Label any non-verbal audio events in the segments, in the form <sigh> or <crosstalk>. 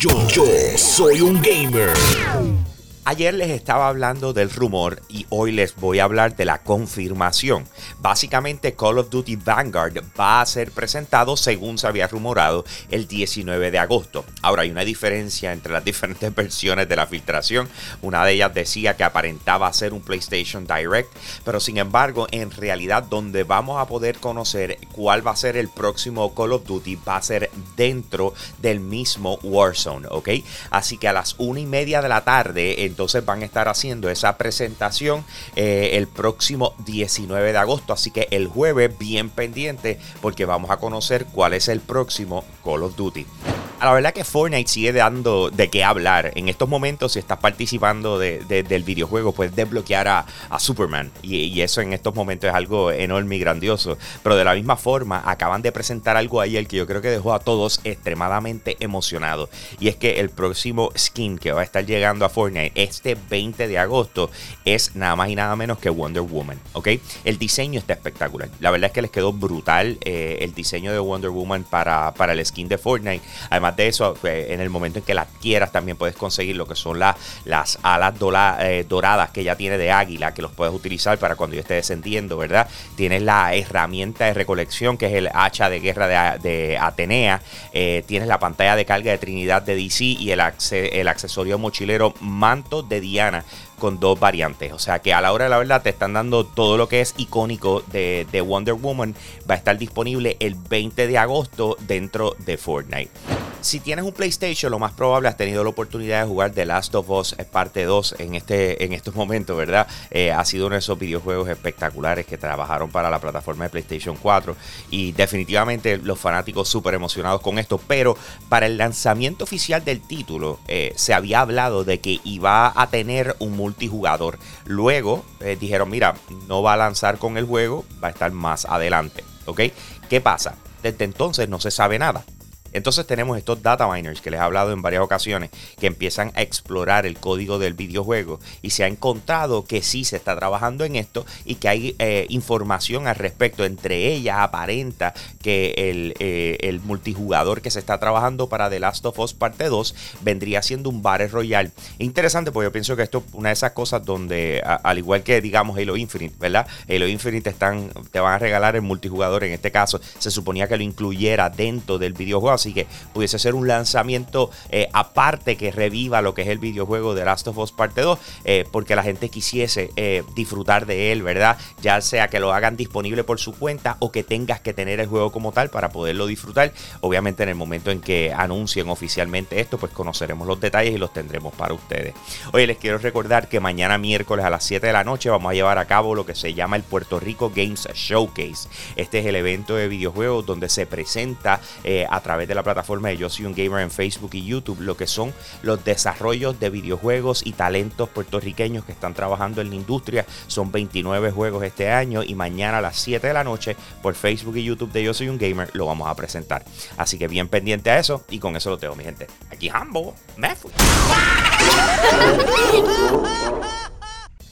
Yo, yo soy un gamer. Ayer les estaba hablando del rumor y hoy les voy a hablar de la confirmación. Básicamente Call of Duty Vanguard va a ser presentado según se había rumorado el 19 de agosto. Ahora hay una diferencia entre las <laughs> diferentes versiones de la filtración. Una de ellas decía que aparentaba ser un PlayStation Direct, pero sin embargo en realidad donde vamos a poder conocer cuál va a ser el próximo Call of Duty va a ser dentro del mismo Warzone, ¿ok? Así que a las una y media de la tarde en entonces van a estar haciendo esa presentación eh, el próximo 19 de agosto. Así que el jueves bien pendiente porque vamos a conocer cuál es el próximo Call of Duty la verdad que Fortnite sigue dando de qué hablar. En estos momentos, si estás participando del videojuego, puedes desbloquear a, Superman. Y, eso en estos momentos es algo enorme y grandioso. Pero de la misma forma, acaban de presentar algo ayer que yo creo que dejó a todos extremadamente emocionados. Y es que el próximo skin que va a estar llegando a Fortnite este 20 de agosto es nada más y nada menos que Wonder Woman. ¿Ok? El diseño está espectacular. La verdad es que les quedó brutal eh, el diseño de Wonder Woman para, para el skin de Fortnite. Además, de eso, eh, en el momento en que la adquieras, también puedes conseguir lo que son las alas eh, doradas que ya tiene de águila, que los puedes utilizar para cuando yo esté descendiendo, ¿verdad? Tienes la herramienta de recolección, que es el hacha de guerra de, Atenea. Eh, tienes la pantalla de carga de Trinidad de DC y el, el accesorio mochilero manto de Diana con dos variantes. O sea que a la hora de la verdad te están dando todo lo que es icónico de, de, Wonder Woman. Va a estar disponible el 20 de agosto dentro de Fortnite si tienes un PlayStation, lo más probable has tenido la oportunidad de jugar The Last of Us parte 2 en, este, en estos momentos, ¿verdad? Eh, ha sido uno de esos videojuegos espectaculares que trabajaron para la plataforma de PlayStation 4 y definitivamente los fanáticos súper emocionados con esto, pero para el lanzamiento oficial del título eh, se había hablado de que iba a tener un multijugador. Luego dijeron, mira, no va a lanzar con el juego, va a estar más adelante, ¿ok? ¿Qué pasa? Desde entonces no se sabe nada. Entonces tenemos estos data miners que les he hablado en varias ocasiones que empiezan a explorar el código del videojuego y se ha encontrado que sí se está trabajando en esto y que hay eh, información al respecto. Entre ellas aparenta que el, eh, el, multijugador que se está trabajando para The Last of Us Parte 2 vendría siendo un Battle Royale. Interesante porque yo pienso que esto es una de esas cosas donde, al igual que digamos Halo Infinite, ¿verdad? Halo Infinite están, te van a regalar el multijugador. En este caso se suponía que lo incluyera dentro del videojuego así que pudiese ser un lanzamiento eh, aparte que reviva lo que es el videojuego de Last of Us Parte 2, eh, porque la gente quisiese eh, disfrutar de él, ¿verdad? Ya sea que lo hagan disponible por su cuenta o que tengas que tener el juego como tal para poderlo disfrutar. Obviamente en el momento en que anuncien oficialmente esto, pues conoceremos los detalles y los tendremos para ustedes. Oye, les quiero recordar que mañana miércoles a las 7 de la noche vamos a llevar a cabo lo que se llama el Puerto Rico Games Showcase. Este es el evento de videojuegos donde se presenta a través de la plataforma de Yo Soy un Gamer en Facebook y YouTube, lo que son los desarrollos de videojuegos y talentos puertorriqueños que están trabajando en la industria. Son 29 juegos este año y mañana a las 7 de la noche por Facebook y YouTube de Yo Soy un Gamer lo vamos a presentar. Así que bien pendiente a eso y con eso lo tengo, mi gente. Aquí Hambo, me fui. <laughs>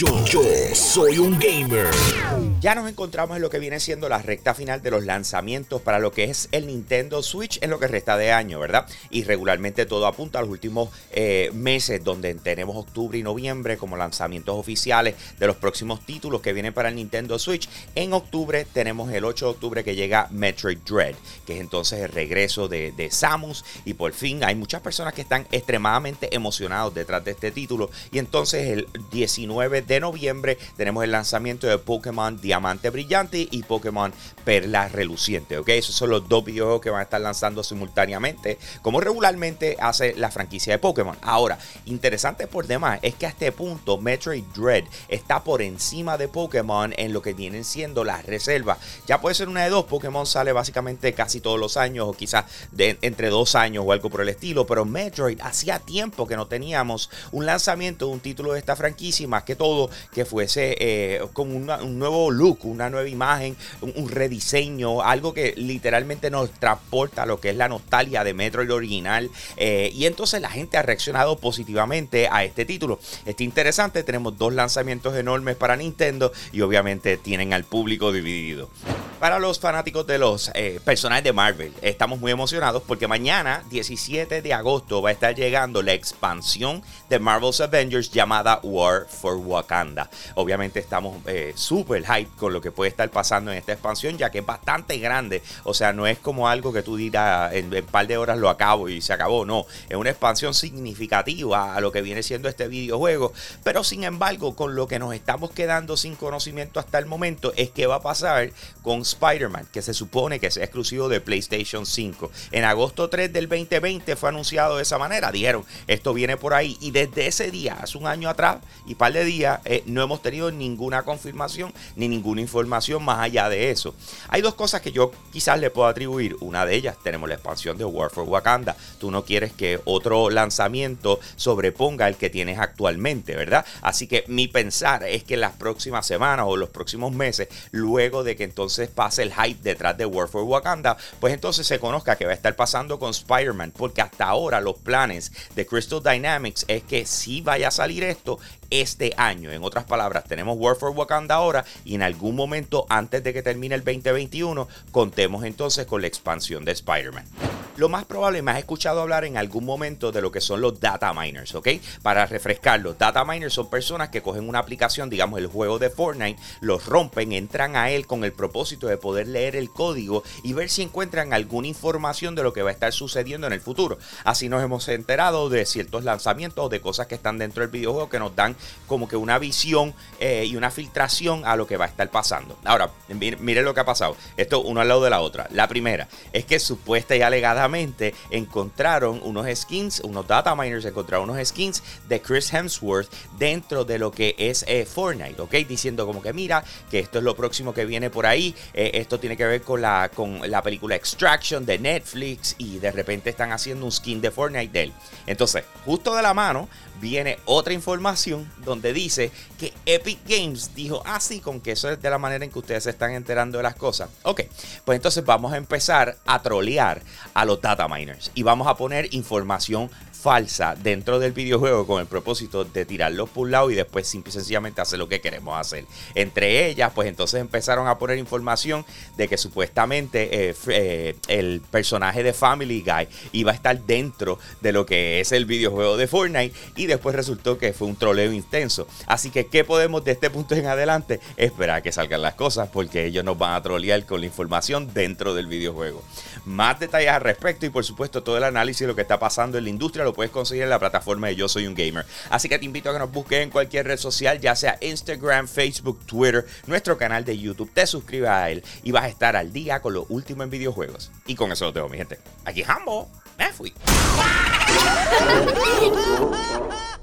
Yo, soy un gamer. Ya nos encontramos en lo que viene siendo la recta final de los lanzamientos para lo que es el Nintendo Switch en lo que resta de año, ¿verdad? Y regularmente todo apunta a los últimos eh, meses donde tenemos octubre y noviembre como lanzamientos oficiales de los próximos títulos que vienen para el Nintendo Switch. En octubre tenemos el 8 de octubre que llega Metroid Dread, que es entonces el regreso de, de Samus y por fin hay muchas personas que están extremadamente emocionados detrás de este título y entonces el 19 de noviembre tenemos el lanzamiento de Pokémon Diamante Brillante y Pokémon Perla Reluciente. ¿ok? Esos son los dos videojuegos que van a estar lanzando simultáneamente, como regularmente hace la franquicia de Pokémon. Ahora, interesante por demás es que a este punto Metroid Dread está por encima de Pokémon en lo que vienen siendo las reservas. Ya puede ser una de dos, Pokémon sale básicamente casi todos los años o quizás de, entre dos años o algo por el estilo, pero Metroid hacía tiempo que no teníamos un lanzamiento de un título de esta franquicia más que todo que fuese eh, con un nuevo look, una nueva imagen, un, rediseño, algo que literalmente nos transporta a lo que es la nostalgia de Metroid original. Eh, y entonces la gente ha reaccionado positivamente a este título. Está interesante, tenemos dos lanzamientos enormes para Nintendo y obviamente tienen al público dividido. Para los fanáticos de los eh, personajes de Marvel, estamos muy emocionados porque mañana, 17 de agosto, va a estar llegando la expansión de Marvel's Avengers llamada War for Wakanda. Obviamente estamos eh, súper hype con lo que puede estar pasando en esta expansión, ya que es bastante grande. O sea, no es como algo que tú dirás en un par de horas lo acabo y se acabó. No, es una expansión significativa a lo que viene siendo este videojuego. Pero sin embargo, con lo que nos estamos quedando sin conocimiento hasta el momento es qué va a pasar con Spider-Man, que se supone que sea exclusivo de PlayStation 5. En agosto 3 del 2020 fue anunciado de esa manera. Dijeron, esto viene por ahí. Y desde ese día, hace un año atrás y par de días, eh, no hemos tenido ninguna confirmación ni ninguna información más allá de eso. Hay dos cosas que yo quizás le puedo atribuir. Una de ellas, tenemos la expansión de War for Wakanda. Tú no quieres que otro lanzamiento sobreponga el que tienes actualmente, ¿verdad? Así que mi pensar es que en las próximas semanas o los próximos meses, luego de que entonces pase el hype detrás de War for Wakanda, pues entonces se conozca que va a estar pasando con Spider-Man, porque hasta ahora los planes de Crystal Dynamics es que si vaya a salir esto este año. En otras palabras, tenemos War for Wakanda ahora y en algún momento antes de que termine el 2021 contemos entonces con la expansión de Spider-Man. Lo más probable, me has escuchado hablar en algún momento de lo que son los data miners, ¿ok? Para refrescarlo, data miners son personas que cogen una aplicación, digamos el juego de Fortnite, los rompen, entran a él con el propósito de poder leer el código y ver si encuentran alguna información de lo que va a estar sucediendo en el futuro. Así nos hemos enterado de ciertos lanzamientos o de cosas que están dentro del videojuego que nos dan como que una visión eh, y una filtración a lo que va a estar pasando. Ahora, mire, lo que ha pasado. Esto uno al lado de la otra. La primera es que supuesta y encontraron unos skins, unos data miners encontraron unos skins de Chris Hemsworth dentro de lo que es eh, Fortnite, ¿ok? Diciendo como que mira, que esto es lo próximo que viene por ahí, eh, esto tiene que ver con la, con la película Extraction de Netflix y de repente están haciendo un skin de Fortnite de él. Entonces, justo de la mano, viene otra información donde dice que Epic Games dijo así ah, con que eso es de la manera en que ustedes se están enterando de las cosas. Ok, pues entonces vamos a empezar a trolear a los data miners y vamos a poner información falsa dentro del videojuego con el propósito de tirarlos por un lado y después simple y sencillamente hacer lo que queremos hacer. Entre ellas, pues entonces empezaron a poner información de que supuestamente eh, eh, el personaje de Family Guy iba a estar dentro de lo que es el videojuego de Fortnite y después resultó que fue un troleo intenso. Así que, ¿qué podemos de este punto en adelante? Esperar que salgan las cosas porque ellos nos van a trolear con la información dentro del videojuego. Más detalles al respecto y por supuesto todo el análisis de lo que está pasando en la industria puedes conseguir en la plataforma de Yo Soy un Gamer. Así que te invito a que nos busques en cualquier red social, ya sea Instagram, Facebook, Twitter, nuestro canal de YouTube. Te suscribas a él y vas a estar al día con lo último en videojuegos. Y con eso lo tengo, mi gente. Aquí Hambo, me fui. <laughs>